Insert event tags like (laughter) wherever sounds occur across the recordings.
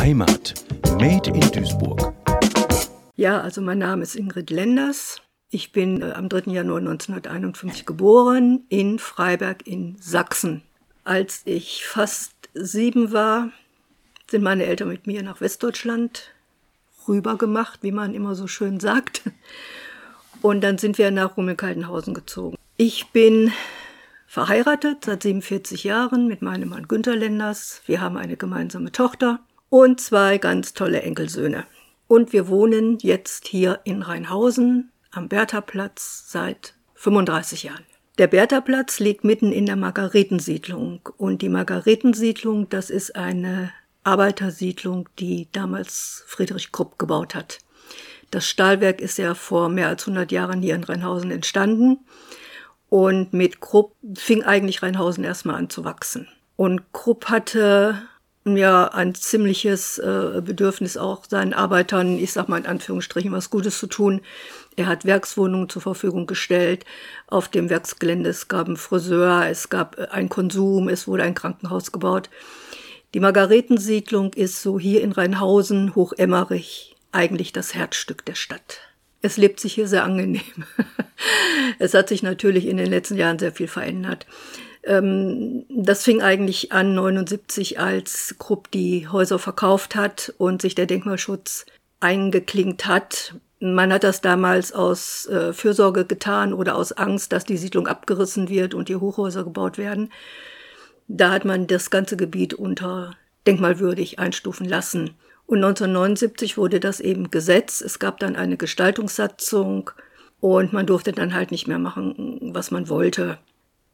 Heimat. Made in Duisburg. Ja, also mein Name ist Ingrid Lenders. Ich bin äh, am 3. Januar 1951 geboren in Freiberg in Sachsen. Als ich fast sieben war, sind meine Eltern mit mir nach Westdeutschland rübergemacht, wie man immer so schön sagt. Und dann sind wir nach Rummelkaltenhausen gezogen. Ich bin verheiratet seit 47 Jahren mit meinem Mann Günter Lenders. Wir haben eine gemeinsame Tochter und zwei ganz tolle Enkelsöhne. Und wir wohnen jetzt hier in Rheinhausen am Berthaplatz seit 35 Jahren. Der Berthaplatz liegt mitten in der Margaretensiedlung. Und die Margaretensiedlung, das ist eine Arbeitersiedlung, die damals Friedrich Krupp gebaut hat. Das Stahlwerk ist ja vor mehr als 100 Jahren hier in Rheinhausen entstanden. Und mit Krupp fing eigentlich Rheinhausen erstmal an zu wachsen. Und Krupp hatte ja ein ziemliches äh, Bedürfnis auch seinen Arbeitern, ich sag mal in Anführungsstrichen, was Gutes zu tun. Er hat Werkswohnungen zur Verfügung gestellt. Auf dem Werksgelände es gab einen Friseur, es gab äh, ein Konsum, es wurde ein Krankenhaus gebaut. Die Margaretensiedlung ist so hier in Rheinhausen, Hochemmerich, eigentlich das Herzstück der Stadt. Es lebt sich hier sehr angenehm. (laughs) es hat sich natürlich in den letzten Jahren sehr viel verändert. Ähm, das fing eigentlich an 79, als Krupp die Häuser verkauft hat und sich der Denkmalschutz eingeklinkt hat. Man hat das damals aus äh, Fürsorge getan oder aus Angst, dass die Siedlung abgerissen wird und die Hochhäuser gebaut werden. Da hat man das ganze Gebiet unter denkmalwürdig einstufen lassen. Und 1979 wurde das eben Gesetz. Es gab dann eine Gestaltungssatzung und man durfte dann halt nicht mehr machen, was man wollte.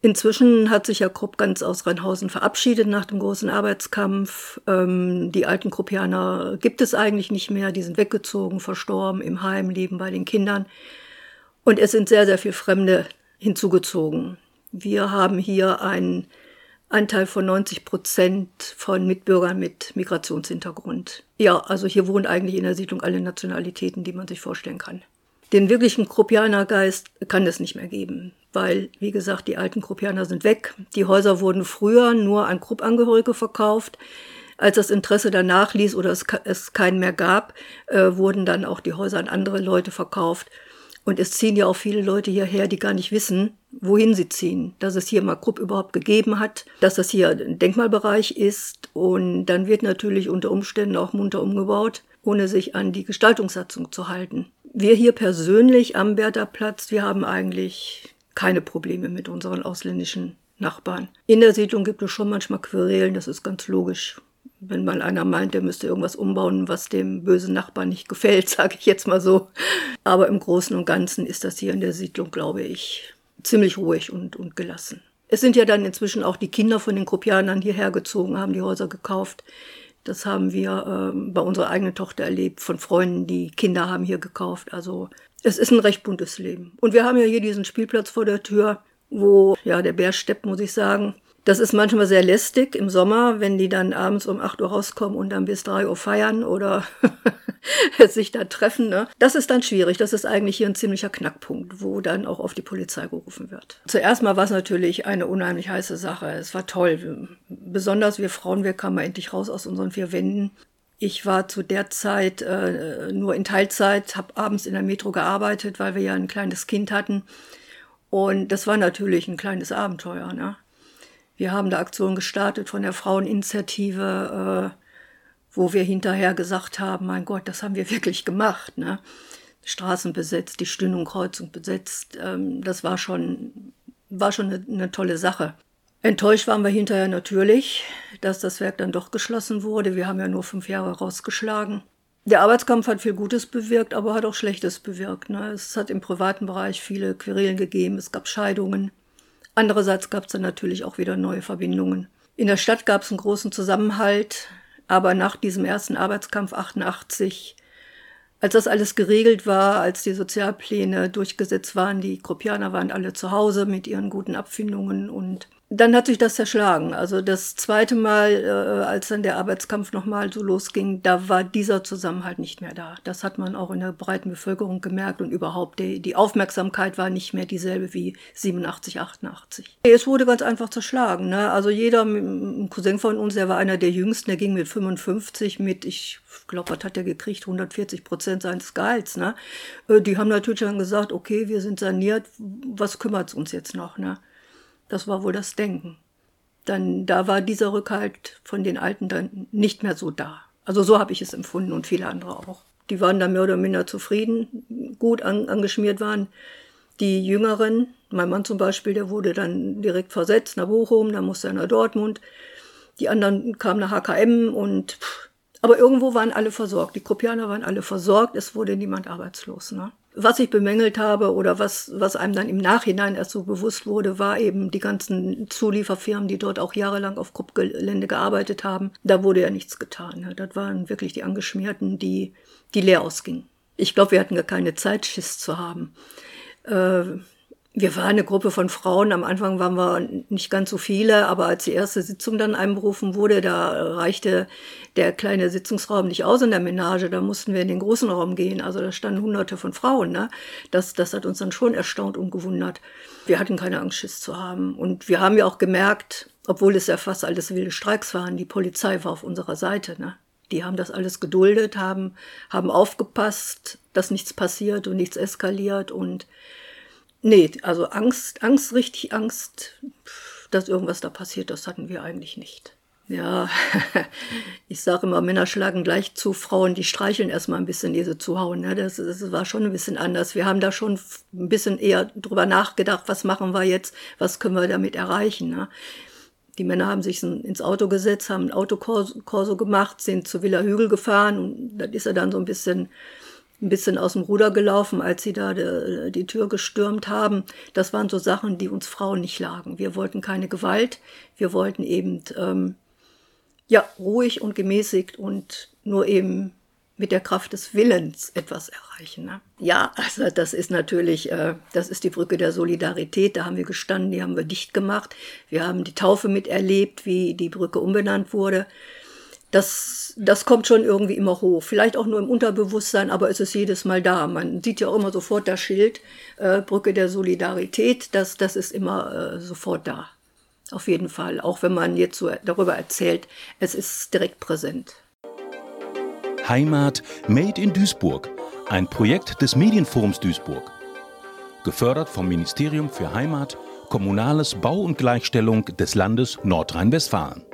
Inzwischen hat sich ja Krupp ganz aus Rheinhausen verabschiedet nach dem großen Arbeitskampf. Ähm, die alten Kruppianer gibt es eigentlich nicht mehr. Die sind weggezogen, verstorben, im Heim, leben bei den Kindern. Und es sind sehr, sehr viele Fremde hinzugezogen. Wir haben hier einen Anteil von 90 Prozent von Mitbürgern mit Migrationshintergrund. Ja, also hier wohnen eigentlich in der Siedlung alle Nationalitäten, die man sich vorstellen kann. Den wirklichen Kruppianergeist kann es nicht mehr geben, weil, wie gesagt, die alten Kruppianer sind weg. Die Häuser wurden früher nur an Kruppangehörige verkauft. Als das Interesse danach ließ oder es, es keinen mehr gab, äh, wurden dann auch die Häuser an andere Leute verkauft. Und es ziehen ja auch viele Leute hierher, die gar nicht wissen, wohin sie ziehen. Dass es hier mal Krupp überhaupt gegeben hat, dass das hier ein Denkmalbereich ist. Und dann wird natürlich unter Umständen auch munter umgebaut, ohne sich an die Gestaltungssatzung zu halten. Wir hier persönlich am Bertha-Platz, wir haben eigentlich keine Probleme mit unseren ausländischen Nachbarn. In der Siedlung gibt es schon manchmal Querelen, das ist ganz logisch wenn mal einer meint, der müsste irgendwas umbauen, was dem bösen Nachbarn nicht gefällt, (laughs) sage ich jetzt mal so. Aber im Großen und Ganzen ist das hier in der Siedlung, glaube ich, ziemlich ruhig und, und gelassen. Es sind ja dann inzwischen auch die Kinder von den Kopianern hierher gezogen, haben die Häuser gekauft. Das haben wir äh, bei unserer eigenen Tochter erlebt, von Freunden, die Kinder haben hier gekauft. Also es ist ein recht buntes Leben. Und wir haben ja hier diesen Spielplatz vor der Tür, wo ja der Bär steppt, muss ich sagen. Das ist manchmal sehr lästig im Sommer, wenn die dann abends um 8 Uhr rauskommen und dann bis 3 Uhr feiern oder (laughs) sich da treffen. Ne? Das ist dann schwierig. Das ist eigentlich hier ein ziemlicher Knackpunkt, wo dann auch auf die Polizei gerufen wird. Zuerst mal war es natürlich eine unheimlich heiße Sache. Es war toll. Besonders wir Frauen, wir kamen endlich raus aus unseren vier Wänden. Ich war zu der Zeit äh, nur in Teilzeit, habe abends in der Metro gearbeitet, weil wir ja ein kleines Kind hatten. Und das war natürlich ein kleines Abenteuer. Ne? Wir haben da Aktionen gestartet von der Fraueninitiative, äh, wo wir hinterher gesagt haben, mein Gott, das haben wir wirklich gemacht. Ne? Straßen besetzt, die Stündung Kreuzung besetzt. Ähm, das war schon, war schon eine, eine tolle Sache. Enttäuscht waren wir hinterher natürlich, dass das Werk dann doch geschlossen wurde. Wir haben ja nur fünf Jahre rausgeschlagen. Der Arbeitskampf hat viel Gutes bewirkt, aber hat auch Schlechtes bewirkt. Ne? Es hat im privaten Bereich viele Querelen gegeben, es gab Scheidungen. Andererseits gab es dann natürlich auch wieder neue Verbindungen. In der Stadt gab es einen großen Zusammenhalt, aber nach diesem ersten Arbeitskampf 88, als das alles geregelt war, als die Sozialpläne durchgesetzt waren, die Kropianer waren alle zu Hause mit ihren guten Abfindungen und dann hat sich das zerschlagen. Also das zweite Mal, äh, als dann der Arbeitskampf nochmal so losging, da war dieser Zusammenhalt nicht mehr da. Das hat man auch in der breiten Bevölkerung gemerkt und überhaupt die, die Aufmerksamkeit war nicht mehr dieselbe wie 87, 88. Es wurde ganz einfach zerschlagen. Ne? Also jeder, ein Cousin von uns, der war einer der Jüngsten, der ging mit 55 mit, ich glaube, was hat er gekriegt? 140 Prozent seines Gehalts. Ne? Äh, die haben natürlich dann gesagt, okay, wir sind saniert, was kümmert es uns jetzt noch? Ne? Das war wohl das Denken. Dann, da war dieser Rückhalt von den Alten dann nicht mehr so da. Also so habe ich es empfunden und viele andere auch. Die waren dann mehr oder minder zufrieden, gut an, angeschmiert waren. Die Jüngeren, mein Mann zum Beispiel, der wurde dann direkt versetzt nach Bochum, dann musste er nach Dortmund. Die anderen kamen nach HKM und, pff, aber irgendwo waren alle versorgt. Die Kopianer waren alle versorgt, es wurde niemand arbeitslos. Ne? Was ich bemängelt habe oder was, was einem dann im Nachhinein erst so bewusst wurde, war eben die ganzen Zulieferfirmen, die dort auch jahrelang auf Kruppgelände gearbeitet haben. Da wurde ja nichts getan. Das waren wirklich die Angeschmierten, die, die leer ausgingen. Ich glaube, wir hatten gar keine Zeit, Schiss zu haben. Äh, wir waren eine Gruppe von Frauen. Am Anfang waren wir nicht ganz so viele, aber als die erste Sitzung dann einberufen wurde, da reichte der kleine Sitzungsraum nicht aus in der Menage. Da mussten wir in den großen Raum gehen. Also da standen hunderte von Frauen. Ne? Das, das hat uns dann schon erstaunt und gewundert. Wir hatten keine Angst, Schiss zu haben. Und wir haben ja auch gemerkt, obwohl es ja fast alles wilde Streiks waren, die Polizei war auf unserer Seite. Ne? Die haben das alles geduldet, haben, haben aufgepasst, dass nichts passiert und nichts eskaliert und Nee, also Angst, Angst, richtig Angst, dass irgendwas da passiert, das hatten wir eigentlich nicht. Ja, (laughs) ich sage immer, Männer schlagen gleich zu, Frauen, die streicheln erstmal ein bisschen, ehe sie zuhauen. Ne? Das, das war schon ein bisschen anders. Wir haben da schon ein bisschen eher drüber nachgedacht, was machen wir jetzt, was können wir damit erreichen. Ne? Die Männer haben sich ins Auto gesetzt, haben ein Autokorso gemacht, sind zu Villa Hügel gefahren und dann ist er dann so ein bisschen ein bisschen aus dem Ruder gelaufen, als sie da de, die Tür gestürmt haben. Das waren so Sachen, die uns Frauen nicht lagen. Wir wollten keine Gewalt, wir wollten eben ähm, ja ruhig und gemäßigt und nur eben mit der Kraft des Willens etwas erreichen. Ne? Ja, also das ist natürlich, äh, das ist die Brücke der Solidarität. Da haben wir gestanden, die haben wir dicht gemacht. Wir haben die Taufe miterlebt, wie die Brücke umbenannt wurde das, das kommt schon irgendwie immer hoch. Vielleicht auch nur im Unterbewusstsein, aber es ist jedes Mal da. Man sieht ja auch immer sofort das Schild, äh, Brücke der Solidarität, das, das ist immer äh, sofort da. Auf jeden Fall. Auch wenn man jetzt so darüber erzählt, es ist direkt präsent. Heimat Made in Duisburg. Ein Projekt des Medienforums Duisburg. Gefördert vom Ministerium für Heimat, Kommunales Bau und Gleichstellung des Landes Nordrhein-Westfalen.